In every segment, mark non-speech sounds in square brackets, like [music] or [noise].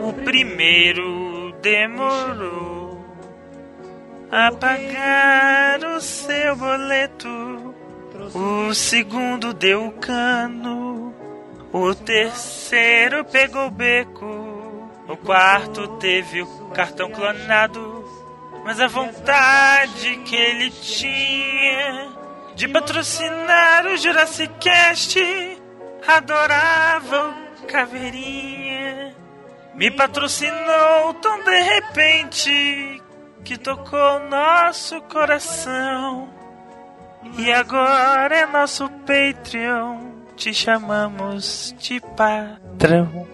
O primeiro demorou a pagar o seu boleto. O segundo deu o cano. O terceiro pegou o beco. O quarto teve o cartão clonado. Mas a vontade que ele tinha de patrocinar o Jurassic Cast adorava o Caveirinha. Me patrocinou tão de repente que tocou nosso coração. E agora é nosso Patreon. Te chamamos de patrão.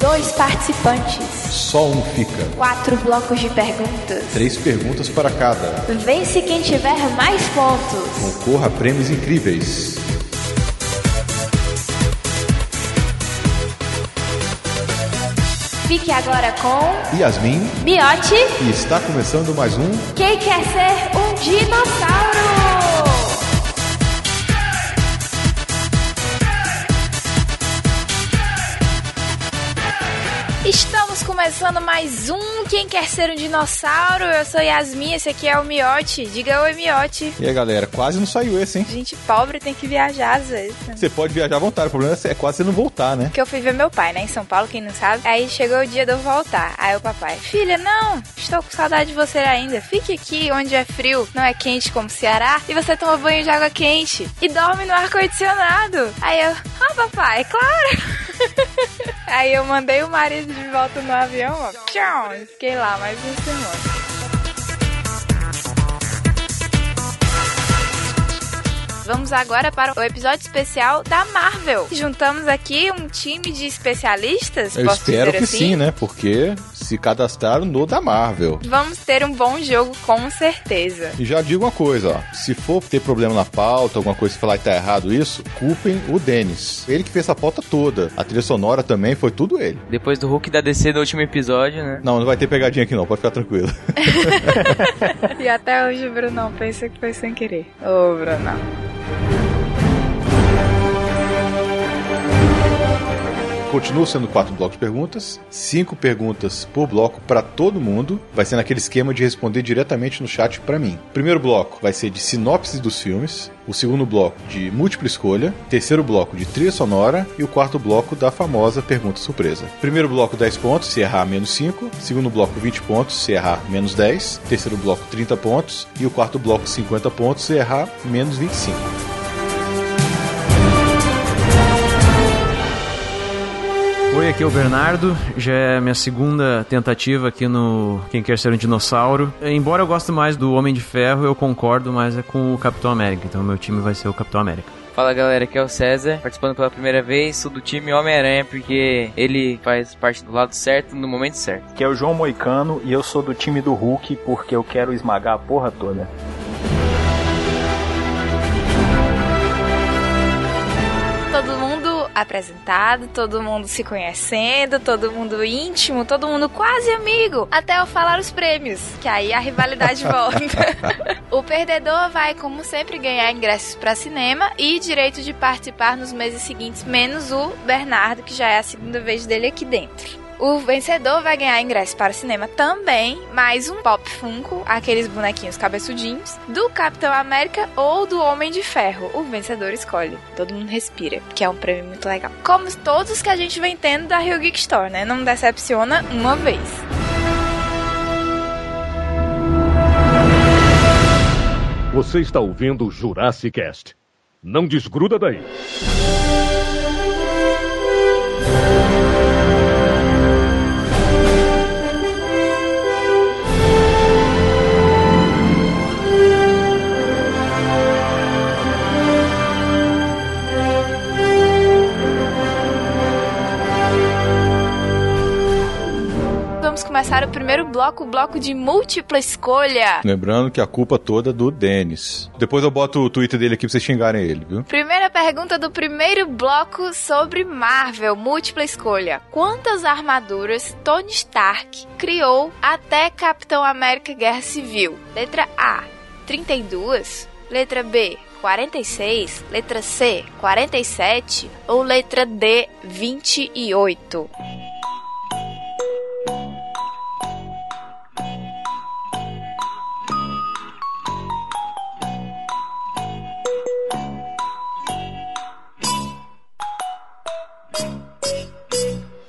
Dois participantes. Só um fica. Quatro blocos de perguntas. Três perguntas para cada. Vence quem tiver mais pontos. Concorra a prêmios incríveis. Fique agora com Yasmin Miote. e está começando mais um Quem quer ser um dinossauro? Começando mais um Quem Quer Ser um Dinossauro. Eu sou Yasmin, esse aqui é o Miote. Diga oi, Miote. E aí galera, quase não saiu esse, hein? Gente pobre tem que viajar às vezes. né? Você pode viajar à vontade, o problema é quase você não voltar, né? Que eu fui ver meu pai, né, em São Paulo, quem não sabe. Aí chegou o dia de eu voltar. Aí o papai, filha, não, estou com saudade de você ainda. Fique aqui onde é frio, não é quente como Ceará, e você toma banho de água quente e dorme no ar-condicionado. Aí eu, ah, papai, claro. [laughs] Aí eu mandei o marido de volta no avião, ó. Tchau, fiquei lá mais uma semana. Vamos agora para o episódio especial da Marvel. Juntamos aqui um time de especialistas, Eu espero que assim? sim, né? Porque se cadastraram no da Marvel. Vamos ter um bom jogo, com certeza. E já digo uma coisa, ó. Se for ter problema na pauta, alguma coisa que falar que tá errado isso, culpem o Denis. Ele que fez essa pauta toda. A trilha sonora também foi tudo ele. Depois do Hulk da DC no último episódio, né? Não, não vai ter pegadinha aqui não, pode ficar tranquilo. [laughs] E até hoje o Brunão pensa que foi sem querer. Ô, Brunão. Continua sendo quatro blocos de perguntas, cinco perguntas por bloco para todo mundo. Vai ser naquele esquema de responder diretamente no chat para mim. Primeiro bloco vai ser de sinopse dos filmes, o segundo bloco de múltipla escolha, terceiro bloco de trilha sonora e o quarto bloco da famosa pergunta surpresa. Primeiro bloco 10 pontos, se errar menos 5, segundo bloco 20 pontos, se errar menos 10, terceiro bloco 30 pontos e o quarto bloco 50 pontos, se errar menos 25. Oi, aqui é o Bernardo. Já é minha segunda tentativa aqui no Quem Quer Ser um Dinossauro. Embora eu goste mais do Homem de Ferro, eu concordo mais é com o Capitão América. Então meu time vai ser o Capitão América. Fala galera, aqui é o César, participando pela primeira vez, sou do time Homem-Aranha, porque ele faz parte do lado certo no momento certo. que é o João Moicano e eu sou do time do Hulk porque eu quero esmagar a porra toda. Apresentado, todo mundo se conhecendo, todo mundo íntimo, todo mundo quase amigo, até eu falar os prêmios, que aí a rivalidade [laughs] volta. [laughs] o perdedor vai, como sempre, ganhar ingressos para cinema e direito de participar nos meses seguintes, menos o Bernardo, que já é a segunda vez dele aqui dentro. O vencedor vai ganhar ingresso para o cinema também, mais um Pop Funko, aqueles bonequinhos cabeçudinhos, do Capitão América ou do Homem de Ferro. O vencedor escolhe. Todo mundo respira, que é um prêmio muito legal. Como todos que a gente vem tendo da Rio Geek Store, né? Não decepciona uma vez. Você está ouvindo o Jurassic Cast. Não desgruda daí. Começar o primeiro bloco, o bloco de múltipla escolha. Lembrando que a culpa toda é do Denis. Depois eu boto o Twitter dele aqui pra vocês xingarem ele, viu? Primeira pergunta do primeiro bloco sobre Marvel, múltipla escolha. Quantas armaduras Tony Stark criou até Capitão América Guerra Civil? Letra A, 32. Letra B, 46. Letra C, 47. Ou letra D, 28?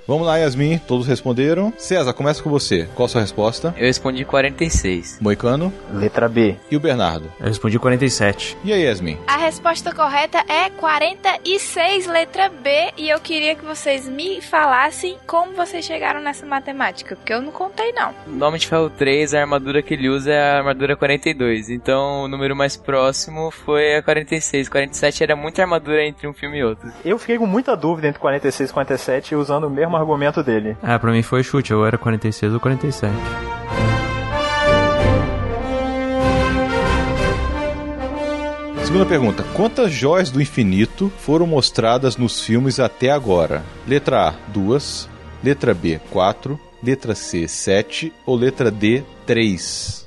Vamos lá, Yasmin. Todos responderam. César, começa com você. Qual a sua resposta? Eu respondi 46. Moicano Letra B. e o Bernardo. Eu respondi 47. E aí, Yasmin? A resposta correta é 46, letra B, e eu queria que vocês me falassem como vocês chegaram nessa matemática, porque eu não contei não. No Homem de Ferro 3, a armadura que ele usa é a armadura 42. Então o número mais próximo foi a 46. 47 era muita armadura entre um filme e outro. Eu fiquei com muita dúvida entre 46 e 47 usando o mesmo argumento dele. Ah, pra mim foi chute, ou era 46 ou 47. Segunda pergunta: Quantas joias do infinito foram mostradas nos filmes até agora? Letra A, 2. Letra B, 4. Letra C, 7. Ou letra D, 3?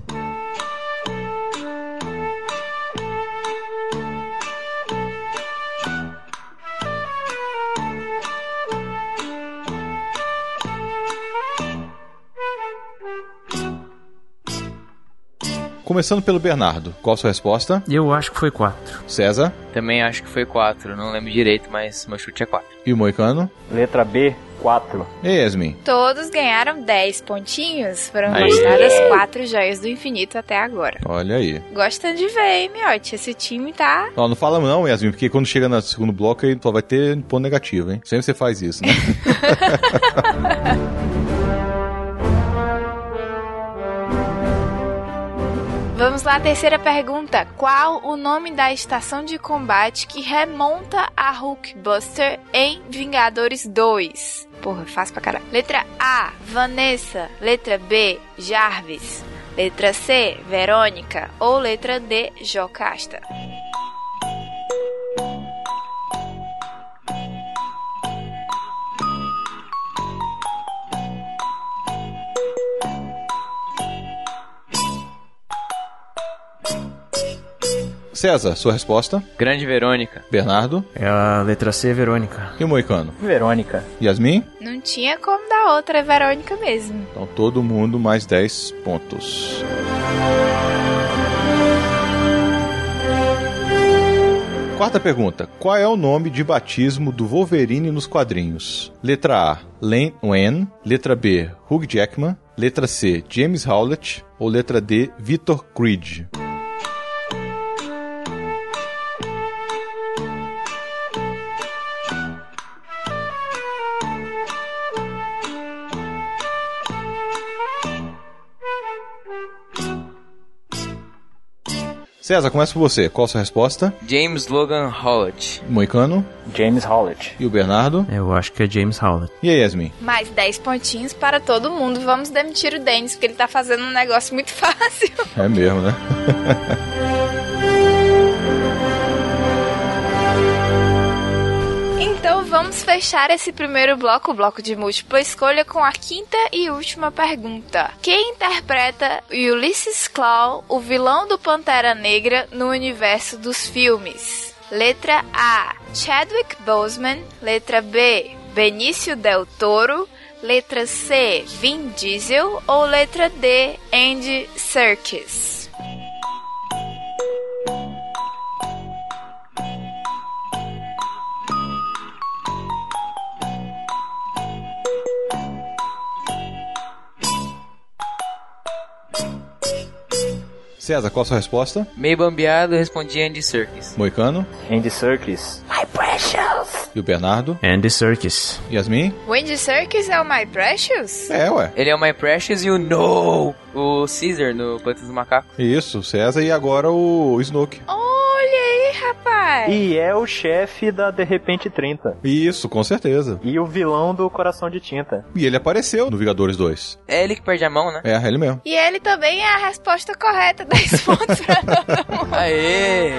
Começando pelo Bernardo, qual a sua resposta? Eu acho que foi 4. César Também acho que foi 4. Não lembro direito, mas meu chute é 4. e o Moicano? Letra B, 4. E aí, Yasmin? Todos ganharam 10 pontinhos, foram mostradas quatro joias do infinito até agora. Olha aí. Gostando de ver, hein, Miotti? Esse time tá... Ó, não fala não, Yasmin, porque quando chega no segundo bloco aí só vai ter ponto negativo, hein? Sempre você faz isso, né? [laughs] Vamos lá, terceira pergunta. Qual o nome da estação de combate que remonta a Hulkbuster em Vingadores 2? Porra, fácil pra caralho. Letra A, Vanessa. Letra B, Jarvis. Letra C, Verônica. Ou letra D, Jocasta. César, sua resposta? Grande Verônica. Bernardo É a letra C, Verônica. e o Moicano? Verônica. Yasmin? Não tinha como dar outra, é Verônica mesmo. Então todo mundo mais 10 pontos. Quarta pergunta. Qual é o nome de batismo do Wolverine nos quadrinhos? Letra A, Len Wen. Letra B, Hugh Jackman. Letra C, James Howlett. Ou letra D, Victor Creed? César, começa por você. Qual a sua resposta? James Logan Howlett. Moicano James Howlett. e o Bernardo? Eu acho que é James Howlett. E aí, Yasmin? Mais 10 pontinhos para todo mundo. Vamos demitir o Denis, porque ele tá fazendo um negócio muito [laughs] fácil. É mesmo, né? [laughs] vamos fechar esse primeiro bloco, o bloco de múltipla escolha, com a quinta e última pergunta. Quem interpreta Ulysses Claw, o vilão do Pantera Negra, no universo dos filmes? Letra A, Chadwick Boseman. Letra B, Benício Del Toro. Letra C, Vin Diesel. Ou letra D, Andy Serkis? César, qual a sua resposta? Meio bambeado, respondi Andy Serkis. Moicano Andy Serkis. e o Bernardo. Andy Serkis. Yasmin? Wendy Serkis é o My Precious? É, ué. Ele é o My Precious e o No! O Caesar no Planeta dos Macacos. Isso, César e agora o Snoke. Olha rapaz. E é o chefe da De Repente 30. Isso, com certeza. E o vilão do Coração de Tinta. E ele apareceu no Vingadores 2. É ele que perde a mão, né? É, ele mesmo. E ele também é a resposta correta. 10 pontos pra todo mundo. Aê!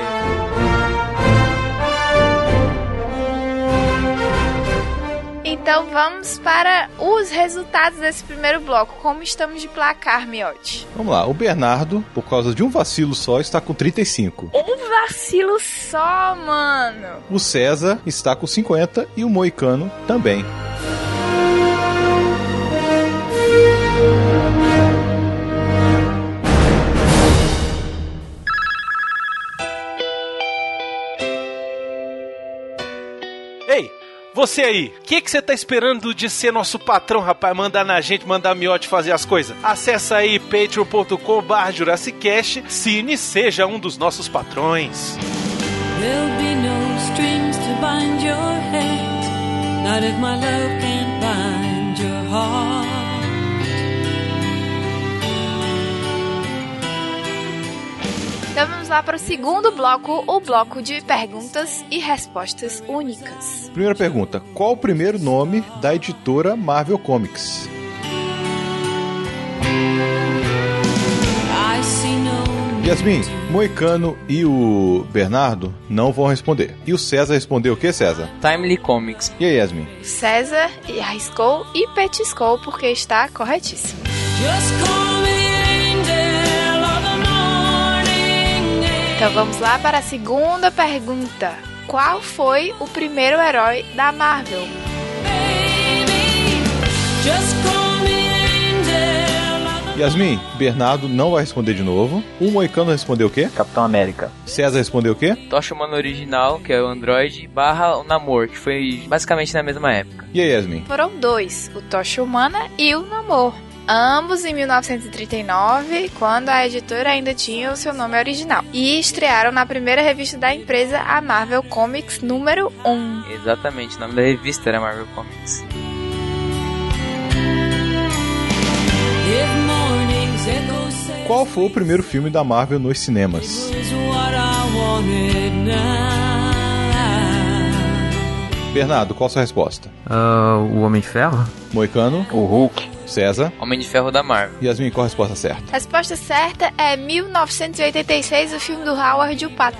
Então vamos para os resultados desse primeiro bloco. Como estamos de placar, Miote? Vamos lá, o Bernardo, por causa de um vacilo só, está com 35. Um vacilo só, mano. O César está com 50 e o Moicano também. Você aí, o que que você tá esperando de ser nosso patrão, rapaz? Mandar na gente, mandar a miote fazer as coisas? Acesse aí patreon.com barra Jurassicast, cine seja um dos nossos patrões. There'll be no strings to bind your not if my love can't bind your heart. Então vamos lá para o segundo bloco, o bloco de perguntas e respostas únicas. Primeira pergunta: qual o primeiro nome da editora Marvel Comics? Yasmin, Moicano e o Bernardo não vão responder. E o César respondeu o que, César? Timely Comics. E aí, Yasmin? César e arriscou e petiscou porque está corretíssimo. just call Então vamos lá para a segunda pergunta. Qual foi o primeiro herói da Marvel? Baby, just call me angel of the Yasmin, Bernardo não vai responder de novo. O Moicano respondeu o quê? Capitão América. César respondeu o quê? Tocha Humano original, que é o Android, barra o Namor, que foi basicamente na mesma época. E aí, Yasmin? Foram dois, o Tocha Humana e o Namor. Ambos em 1939, quando a editora ainda tinha o seu nome original. E estrearam na primeira revista da empresa, a Marvel Comics número 1. Exatamente, o nome da revista era Marvel Comics. Qual foi o primeiro filme da Marvel nos cinemas? Bernardo, qual a sua resposta? Ah, o Homem de Ferro? Moicano, O Hulk. César, Homem de Ferro da Marvel. Yasmin, qual a resposta certa? Resposta certa é 1986, o filme do Howard e o Pato.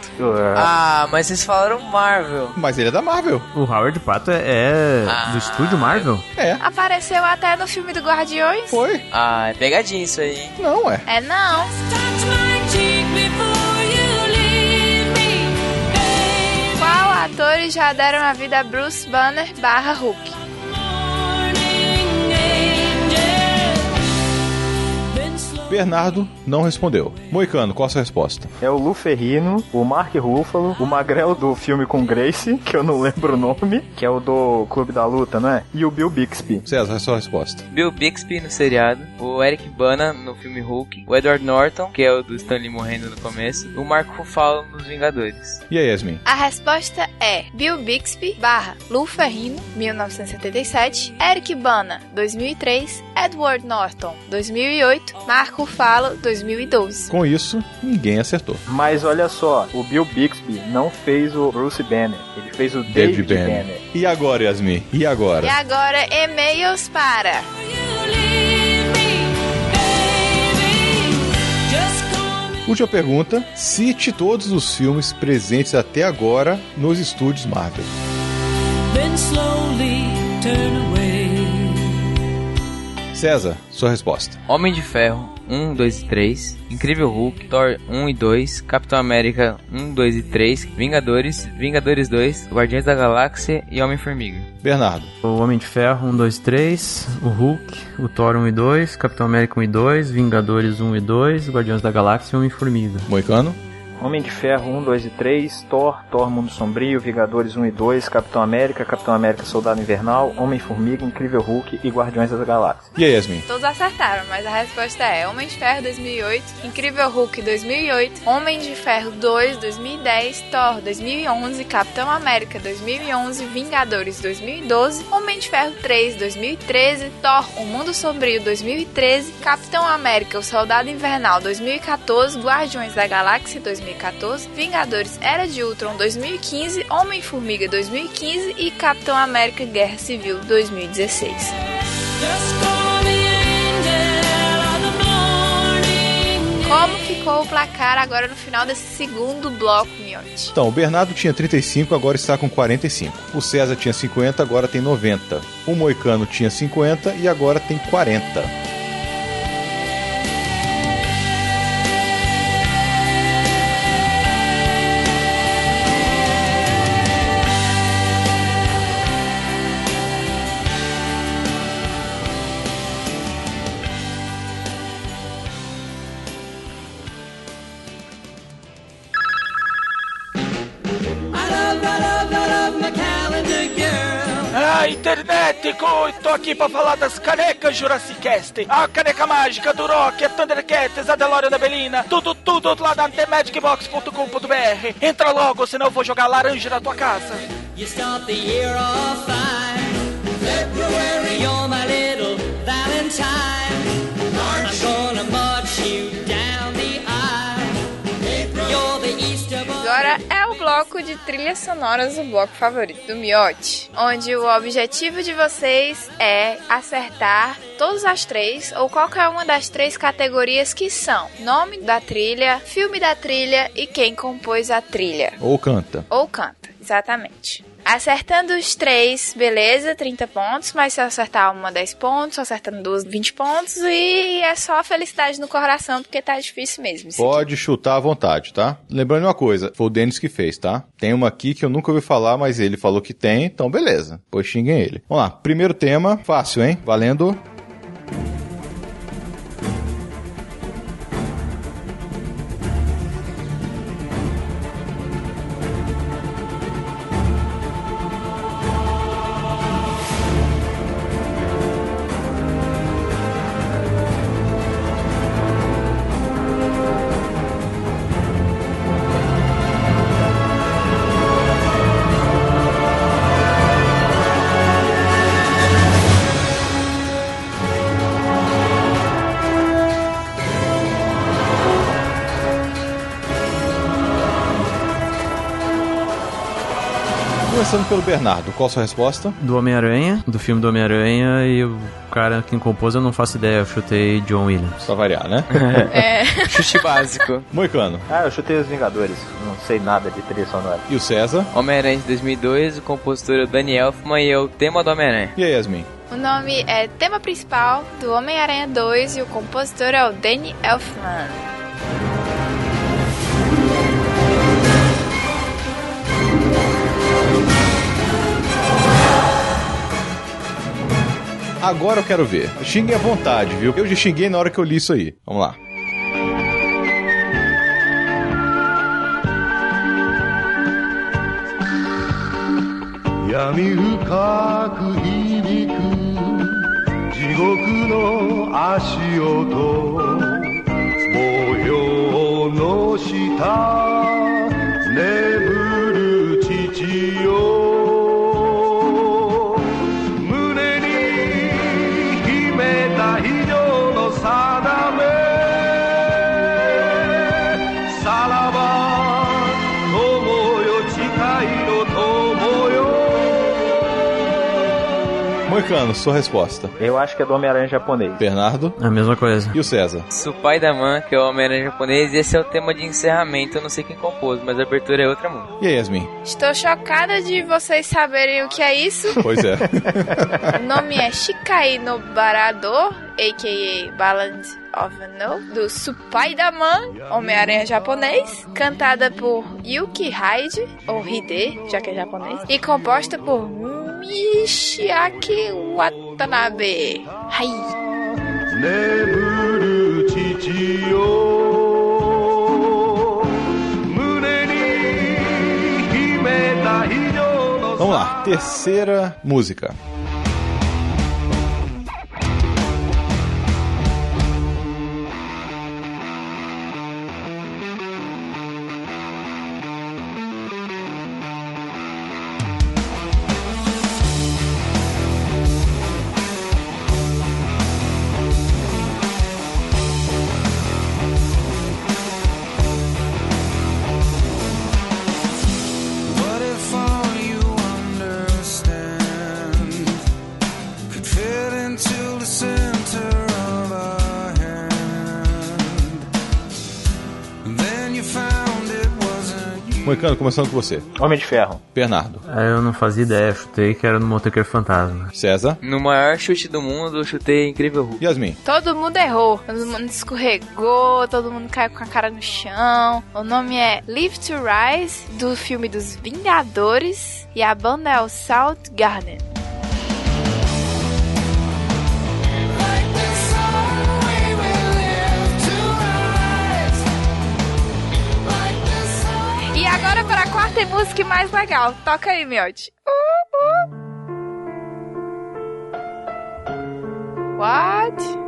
Ah, mas vocês falaram Marvel. Mas ele é da Marvel. O Howard Pato é, é Ah. do estúdio Marvel? É, Apareceu até no filme do Guardiões? foi. Ah, é pegadinha isso aí. Não, é. É não. Qual atores já deram a vida a Bruce Banner barra Hulk? Bernardo não respondeu. Moicano, qual a sua resposta? é o Lu Ferrino, o Mark Ruffalo, o magrelo do filme com Grace, que eu não lembro o nome, que é o do Clube da Luta, não é? E o Bill Bixby. César, a sua resposta. Bill Bixby no seriado, o Eric Bana no filme Hulk, o Edward Norton, que é o do Stanley morrendo no começo, e o Marco Ruffalo nos Vingadores. E aí, Yasmin? A resposta é Bill Bixby barra Lou Ferrino, 1977, Eric Bana, 2003, Edward Norton, 2008, Marco Ruffalo, 2012. Com isso, ninguém acertou. Mas olha só, o Bill Bixby não fez o Bruce Banner, ele fez o David David, Banner. Banner. E agora, Yasmin? E agora? E agora, e-mails para. Última pergunta. Cite todos os filmes presentes até agora nos estúdios Marvel. Then slowly turn. César, sua resposta. Homem de Ferro 1, 2 e 3, Incrível Hulk, Thor 1 e 2, Capitão América 1, 2 e 3, Vingadores, Vingadores 2, Guardiões da Galáxia e Homem-Formiga. Bernardo. O Homem de Ferro 1, 2, 3, o Hulk, o Thor 1 e 2, Capitão América 1 e 2, Vingadores 1 e 2, Guardiões da Galáxia e Homem-Formiga. Moicano. Homem de Ferro 1, 2 e 3, Thor, Thor Mundo Sombrio, Vingadores 1 e 2, Capitão América, Capitão América Soldado Invernal, Homem-Formiga, Incrível Hulk e Guardiões das Galáxias. E aí, Yasmin? Todos acertaram, mas a resposta é Homem de Ferro 2008, Incrível Hulk 2008, Homem de Ferro 2 2010, Thor 2011, Capitão América 2011, Vingadores 2012, Homem de Ferro 3 2013, Thor O Mundo Sombrio 2013, Capitão América O Soldado Invernal 2014, Guardiões da Galáxia 2014, Vingadores Era de Ultron 2015, Homem-Formiga 2015 e Capitão América Guerra Civil 2016. Como ficou o placar agora no final desse segundo bloco, Miotti? Então, o Bernardo tinha 35, agora está com 45. O César tinha 50, agora tem 90. O Moicano tinha 50 e agora tem 40. Aqui pra falar das canecas Jurassic Cast. A caneca mágica do Rock, a Thundercats, a DeLorean da Belina, tudo, tudo lá na TheMagicBox.com.br. Entra logo, senão eu vou jogar laranja na tua casa. You start the year off fine. February, you're my little Valentine. Bloco de trilhas sonoras, o bloco favorito do Miotti, onde o objetivo de vocês é acertar todas as três ou qualquer uma das três categorias que são nome da trilha, filme da trilha e quem compôs a trilha. Ou canta. Ou canta, exatamente. Acertando os três, beleza, 30 pontos, mas se eu acertar uma, 10 pontos, acertando duas, 20 pontos, e é só felicidade no coração, porque tá difícil mesmo. isso aqui. Pode chutar à vontade, tá? Lembrando uma coisa, foi o Denis que fez, tá? Tem uma aqui que eu nunca ouvi falar, mas ele falou que tem, então beleza. Pois xinguem ele. Vamos lá, primeiro tema, fácil, hein? Valendo. Começando pelo Bernardo, qual a sua resposta? Do Homem-Aranha, do filme do Homem-Aranha, e o cara que compôs eu não faço ideia, eu chutei John Williams. Pra variar, né? [laughs] É. [laughs] Chute básico. Moicano. Ah, eu chutei os Vingadores. Não sei nada de trilha sonora. E o César? Homem-Aranha de 2002, o compositor é o Danny Elfman e é o tema do Homem-Aranha. E a Yasmin? O nome é tema principal do Homem-Aranha 2 e o compositor é o Danny Elfman. Agora eu quero ver. Xinguem à vontade, viu? Eu já xinguei na hora que eu li isso aí. Vamos lá. Moicano, sua resposta. Eu acho que é do Homem-Aranha japonês. Bernardo É a mesma coisa. e o César. Spider-Man, que é o Homem-Aranha japonês, e esse é o tema de encerramento. Eu não sei quem compôs, mas a abertura é outra música. E aí, Yasmin? Estou chocada de vocês saberem o que é isso. [laughs] Pois é. [laughs] O nome é Shikai no Barador, a.k.a. Balance of No, do Spider-Man, Homem-Aranha japonês, cantada por Yuki Hyde, ou Hide, já que é japonês, e composta por Mishiaki Watanabe. Ai. Neburu Vamos lá, terceira música. Começando com você. Homem de Ferro. Bernardo. É, Eu não fazia ideia, chutei que era no Motoqueiro Fantasma. César. No maior chute do mundo, eu chutei Incrível Hulk. Yasmin. Todo mundo errou. Todo mundo escorregou, todo mundo caiu com a cara no chão. O nome é Live to Rise, do filme dos Vingadores. E a banda é o South Garden. Quarta música mais legal. Toca aí, Miotti. Uh, uh. What?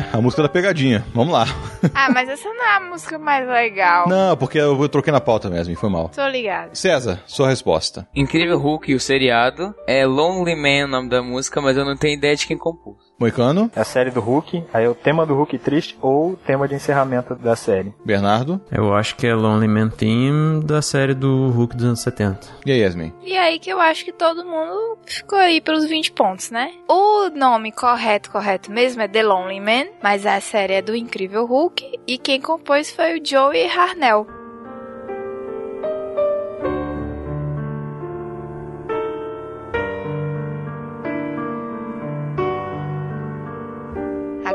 É, a música da pegadinha. Vamos lá. [laughs] Ah, mas essa não é a música mais legal. Não, porque eu eu troquei na pauta mesmo, e foi mal. Tô ligado. César, sua resposta. Incrível Hulk e o seriado. É Lonely Man o nome da música, mas eu não tenho ideia de quem compôs. Moicano. É a série do Hulk, aí é o tema do Hulk triste ou o tema de encerramento da série. Bernardo. Eu acho que é Lonely Man Theme da série do Hulk dos anos 70. E aí, Yasmin? E aí que eu acho que todo mundo ficou aí pelos 20 pontos, né? O nome correto, correto mesmo é The Lonely Man, mas a série é do Incrível Hulk e quem compôs foi o Joey Harnell.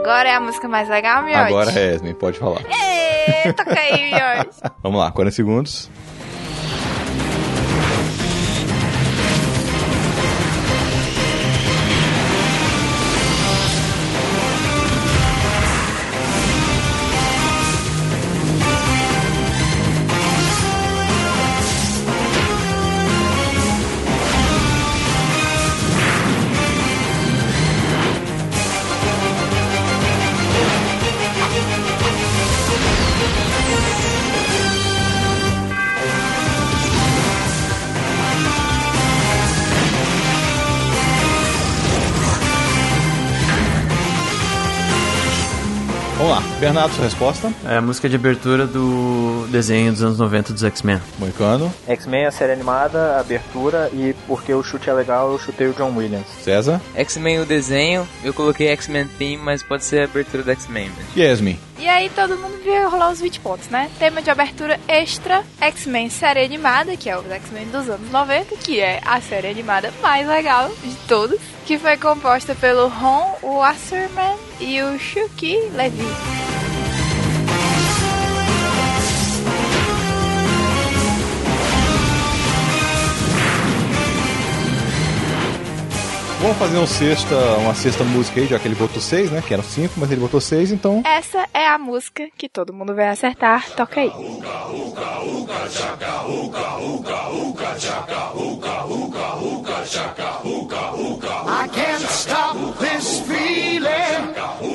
Agora é a música mais legal, Miotti? Agora é Yasmin, pode falar. Ê, toca aí, Miotti. [laughs] Vamos lá, 40 segundos. Bernardo, sua resposta. É a música de abertura do desenho dos anos 90 dos X-Men. Moicano. X-Men é a série animada, a abertura, e porque o chute é legal, eu chutei o John Williams. César. X-Men o desenho, eu coloquei X-Men Theme, mas pode ser a abertura do X-Men mesmo. Yasmin? E aí todo mundo viu rolar os 20 pontos, né? Tema de abertura extra, X-Men série animada, que é o X-Men dos anos 90, que é a série animada mais legal de todos, que foi composta pelo Ron Wasserman e o Shuki Levy. Vamos fazer um sexta, uma sexta música aí, já que ele botou seis, né? Que eram cinco, mas ele botou seis, então. Essa é a música que todo mundo vai acertar. Toca aí. I can't stop this feeling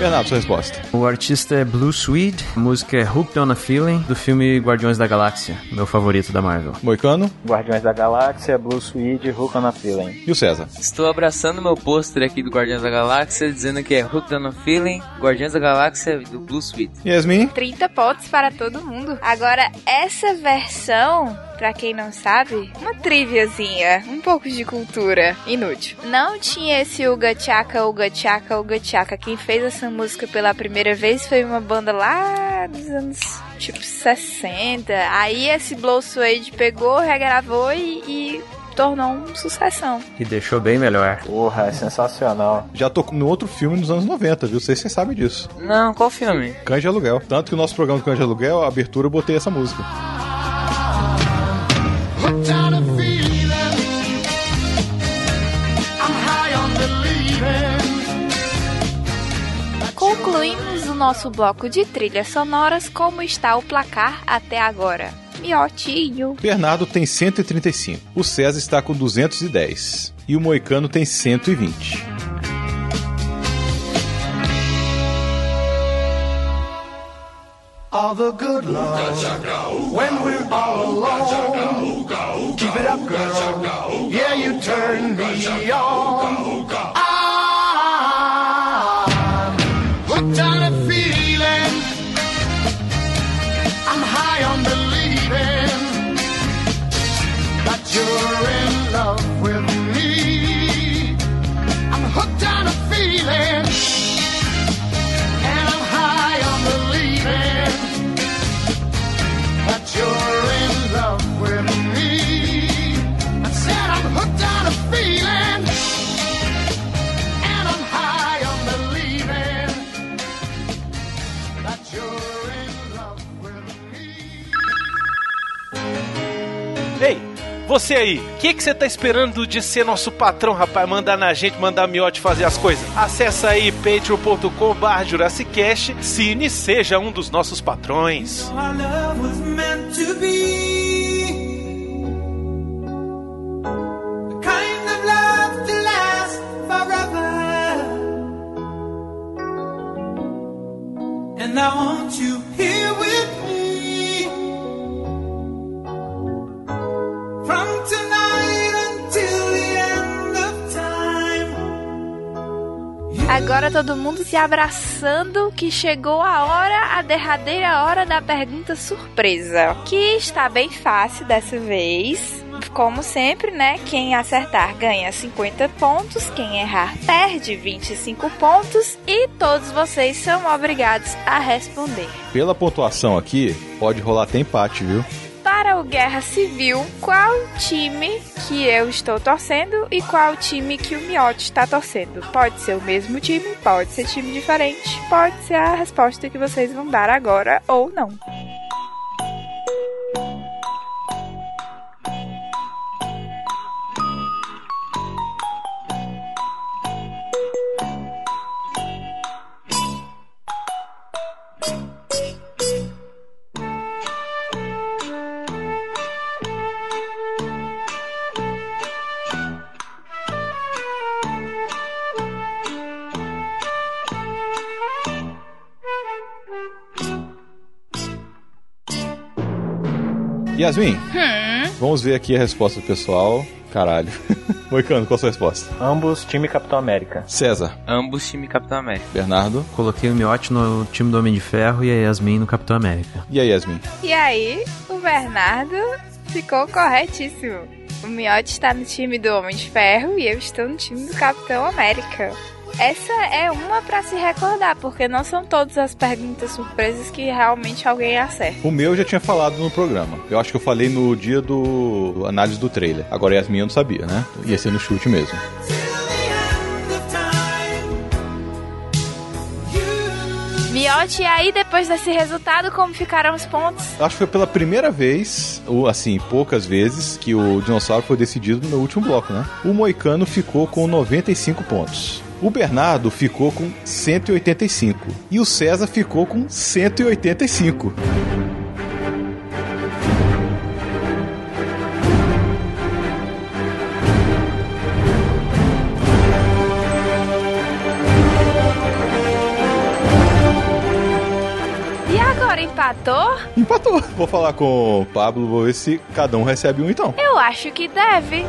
Bernardo, sua resposta. O artista é Blue Swede, a música é Hooked on a Feeling, do filme Guardiões da Galáxia, meu favorito da Marvel. Moicano Guardiões da Galáxia, Blue Swede, Hook on a Feeling. e o César. Estou abraçando meu pôster aqui do Guardiões da Galáxia, dizendo que é Hooked on a Feeling, Guardiões da Galáxia do Blue Suite. Yasmin? 30 pontos para todo mundo. Agora, essa versão, pra quem não sabe, uma triviazinha, um pouco de cultura inútil. Não tinha esse Uga Chaka, Uga Chaka, Uga Chaka. Quem fez essa música pela primeira vez foi uma banda lá dos anos tipo 60. Aí esse Blow Suede pegou, regravou e, e tornou um sucessão. E deixou bem melhor. Porra, é sensacional. Já tocou no outro filme nos anos 90, viu? Sei se você sabe disso. Não, qual filme? Cães de Aluguel. Tanto que o nosso programa do Cães de Aluguel, a abertura, eu botei essa música. Nosso bloco de trilhas sonoras. Como está o placar até agora? Miotinho. Bernardo tem 135. O César está com 210. E o Moicano tem 120. All the good love when we're all alone. Keep it up, girl. Yeah, you turn me on. I'm hooked on você aí, o que que você tá esperando de ser nosso patrão, rapaz? Mandar na gente, mandar miote fazer as coisas. Acesse aí patreon.com barra Jurassicast, cine seja um dos nossos patrões. And I want you here Agora todo mundo se abraçando que chegou a hora, a derradeira hora da pergunta surpresa, que está bem fácil dessa vez. Como sempre, né? Quem acertar ganha 50 pontos, quem errar perde 25 pontos e todos vocês são obrigados a responder. Pela pontuação aqui, pode rolar até empate, viu? Para o Guerra Civil, qual time que eu estou torcendo e qual time que o Miotti está torcendo? Pode ser o mesmo time, pode ser time diferente, pode ser a resposta que vocês vão dar agora ou não. Yasmin, Hum, vamos ver aqui a resposta do pessoal. Caralho. [laughs] Moicano, qual a sua resposta? Ambos, time Capitão América. César, Ambos time Capitão América. Bernardo Coloquei o Miotti no time do Homem de Ferro e a Yasmin no Capitão América. e a Yasmin. E aí, o Bernardo ficou corretíssimo. O Miotti está no time do Homem de Ferro e eu estou no time do Capitão América. Essa é uma pra se recordar, porque não são todas as perguntas surpresas que realmente alguém acerta. O meu eu já tinha falado no programa. Eu acho que eu falei no dia do análise do trailer. Agora Yasmin eu não sabia, né? Ia ser no chute mesmo. Miotti, e aí depois desse resultado, como ficaram os pontos? Acho que foi pela primeira vez, ou assim, poucas vezes, que o dinossauro foi decidido no último bloco, né? O Moicano ficou com 95 pontos. O Bernardo ficou com 185. E o César ficou com 185. Agora empatou? Empatou. Vou falar com o Pablo, vou ver se cada um recebe um então. Eu acho que deve.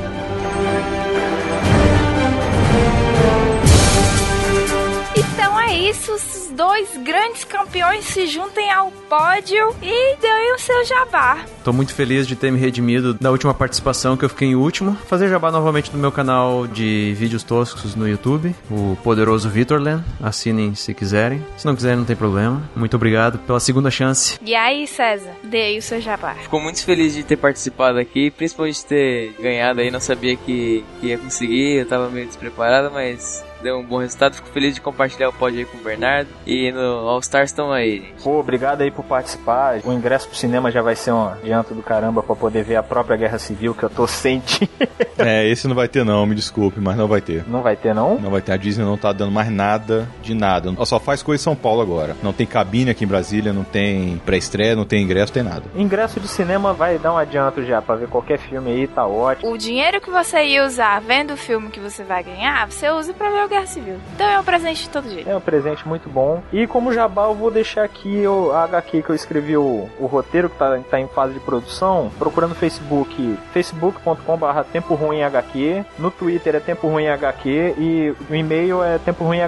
É isso, os dois grandes campeões se juntem ao pódio e deem o seu jabá. Tô muito feliz de ter me redimido da última participação que eu fiquei em último. Fazer jabá novamente no meu canal de vídeos toscos no YouTube, o Poderoso Vitorland. Assinem se quiserem. Se não quiserem, não tem problema. Muito obrigado pela segunda chance. E aí, César, dei o seu jabá. Ficou muito feliz de ter participado aqui, principalmente de ter ganhado aí. Não sabia que, que ia conseguir, eu tava meio despreparado, mas deu um bom resultado. Fico feliz de compartilhar o pódio aí com o Bernardo. E no All Stars estão aí, gente. Pô, obrigado aí por participar. O ingresso pro cinema já vai ser um adianto do caramba pra poder ver a própria Guerra Civil que eu tô sentindo. [laughs] É, esse não vai ter não, me desculpe, mas não vai ter. Não vai ter, não? Não vai ter. A Disney não tá dando mais nada de nada. Ela só faz coisa em São Paulo agora. Não tem cabine aqui em Brasília, não tem pré-estreia, não tem ingresso, não tem nada. Ingresso de cinema vai dar um adianto já pra ver qualquer filme aí, tá ótimo. O dinheiro que você ia usar vendo o filme que você vai ganhar, você usa pra ver o Guerra Civil. Então é um presente de todo jeito. É um presente muito bom. E como jabá, eu vou deixar aqui o a HQ que eu escrevi o, o roteiro que tá, tá em fase de produção. Procura no Facebook, facebook.com.br Tempo Ruim HQ. No Twitter é Tempo Ruim HQ. E o e-mail é tempo ruim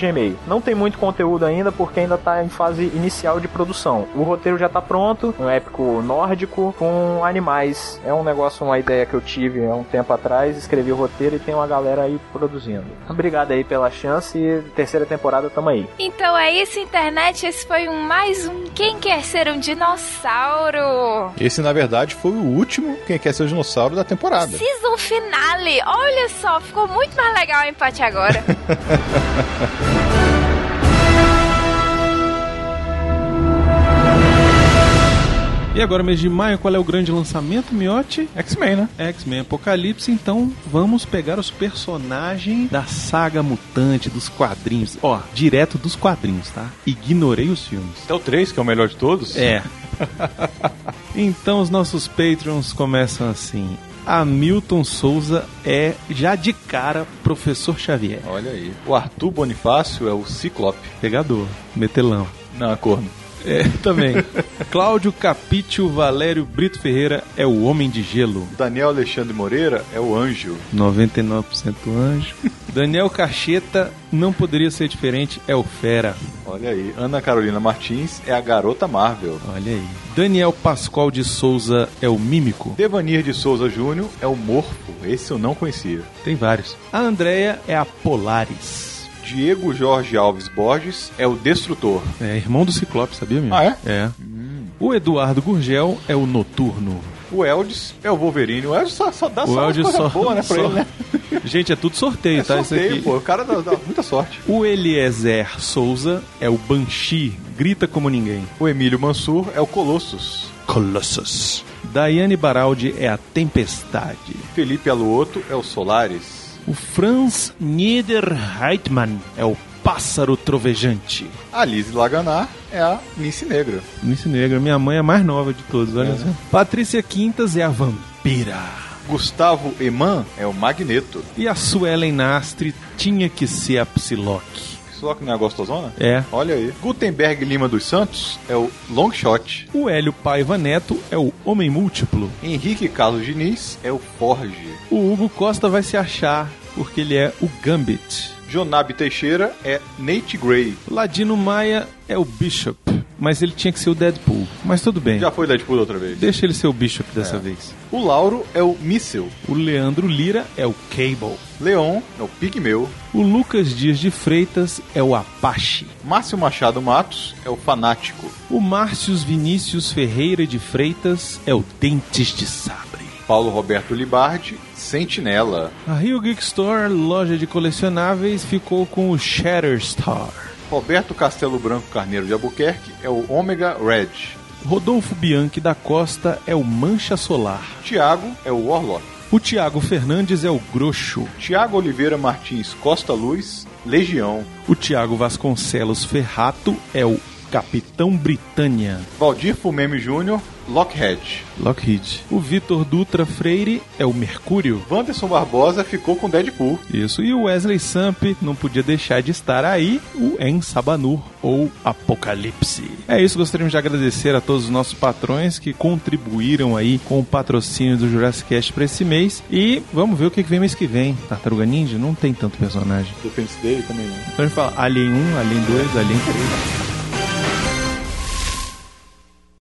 gmail. Não tem muito conteúdo ainda porque ainda tá em fase inicial de produção. O roteiro já tá pronto, um épico nórdico com animais. É um negócio, uma ideia que eu tive há um tempo atrás. Escrevi o roteiro e tem uma galera aí produzindo. Obrigado aí pela chance e terceira temporada tamo aí. Então é isso, internet. Esse foi um mais um Quem Quer Ser um Dinossauro? Esse, na verdade, foi o último Quem Quer Ser o Dinossauro da temporada. Season finale. Olha só, ficou muito mais legal o empate agora. [laughs] E agora, mês de maio, qual é o grande lançamento, Miotti? X-Men, né? X-Men Apocalipse, então vamos pegar os personagens da saga mutante dos quadrinhos. Ó, direto dos quadrinhos, tá? Ignorei os filmes. É o 3, que é o melhor de todos? É. [laughs] então os nossos Patreons começam assim. Hamilton Souza é já de cara Professor Xavier. Olha aí. O Arthur Bonifácio é o Ciclope. Pegador, metelão. Não, é corno. É, também. Cláudio Capítio Valério Brito Ferreira é o Homem de Gelo. Daniel Alexandre Moreira é o Anjo. 99% anjo. Daniel Cacheta não poderia ser diferente, é o Fera. Olha aí. Ana Carolina Martins é a Garota Marvel. Olha aí. Daniel Pascoal de Souza é o Mímico. Devanir de Souza Júnior é o Morfo. Esse eu não conhecia. Tem vários. A Andrea é a Polaris. Diego Jorge Alves Borges é o Destrutor. É irmão do Ciclope, sabia mesmo? Ah, é? É. O Eduardo Gurgel é o Noturno. O Eldis é o Wolverine. O Eldis só, só dá O só Eldis coisa só- boa, né, pra só- ele, né? [laughs] Gente, é tudo sorteio, É tá? Sorteio, aqui. pô. O cara dá, dá muita sorte. O Eliezer Souza é o Banshee, grita como ninguém. O Emílio Mansur é o Colossus. Colossus. Daiane Baraldi é a Tempestade. Felipe Aluoto é o Solaris. O Franz Niederreitmann é o Pássaro Trovejante. A Liz Laganar é a Nice Negra. Nice Negra, minha mãe é a mais nova de todos, olha É. só. Patrícia Quintas é a Vampira. Gustavo Eman é o Magneto. E a Suelen Nastre tinha que ser a Psylocke. Só que não é gostosona? É. Olha aí. Gutenberg Lima dos Santos é o Longshot. O Hélio Paiva Neto é o Homem Múltiplo. Henrique Carlos Diniz é o Forge. O Hugo Costa vai se achar porque ele é o Gambit. Jonab Teixeira é Nate Gray. Ladino Maia é o Bishop, mas ele tinha que ser o Deadpool. Mas tudo bem. Já foi Deadpool outra vez. Deixa ele ser o Bishop dessa É. vez. O Lauro é o Míssel. O Leandro Lira é o Cable. Leon é o Pigmeu. O Lucas Dias de Freitas é o Apache. Márcio Machado Matos é o Fanático. O Márcios Vinícius Ferreira de Freitas é o Dentes de Sabre. Paulo Roberto Libardi, Sentinela. A Rio Geek Store, loja de colecionáveis, ficou com o Shatterstar. Roberto Castelo Branco Carneiro de Albuquerque é o Ômega Red. Rodolfo Bianchi da Costa é o Mancha Solar. Tiago é o Warlock. O Tiago Fernandes é o Groxo. Tiago Oliveira Martins Costa Luz, Legião. O Tiago Vasconcelos Ferrato é o Capitão Britânia. Valdir Fumeme Júnior, Lockheed. Lockheed. O Vitor Dutra Freire é o Mercúrio. Wanderson Barbosa ficou com Deadpool. Isso, e o Wesley Samp não podia deixar de estar aí, o En Sabanur, ou Apocalipse. É isso, gostaríamos de agradecer a todos os nossos patrões que contribuíram aí com o patrocínio do Jurassic Cast para esse mês. E vamos ver o que vem mês que vem. Tartaruga Ninja não tem tanto personagem. Defense Day também não. Então a gente fala Alien 1, Alien 2, Alien 3.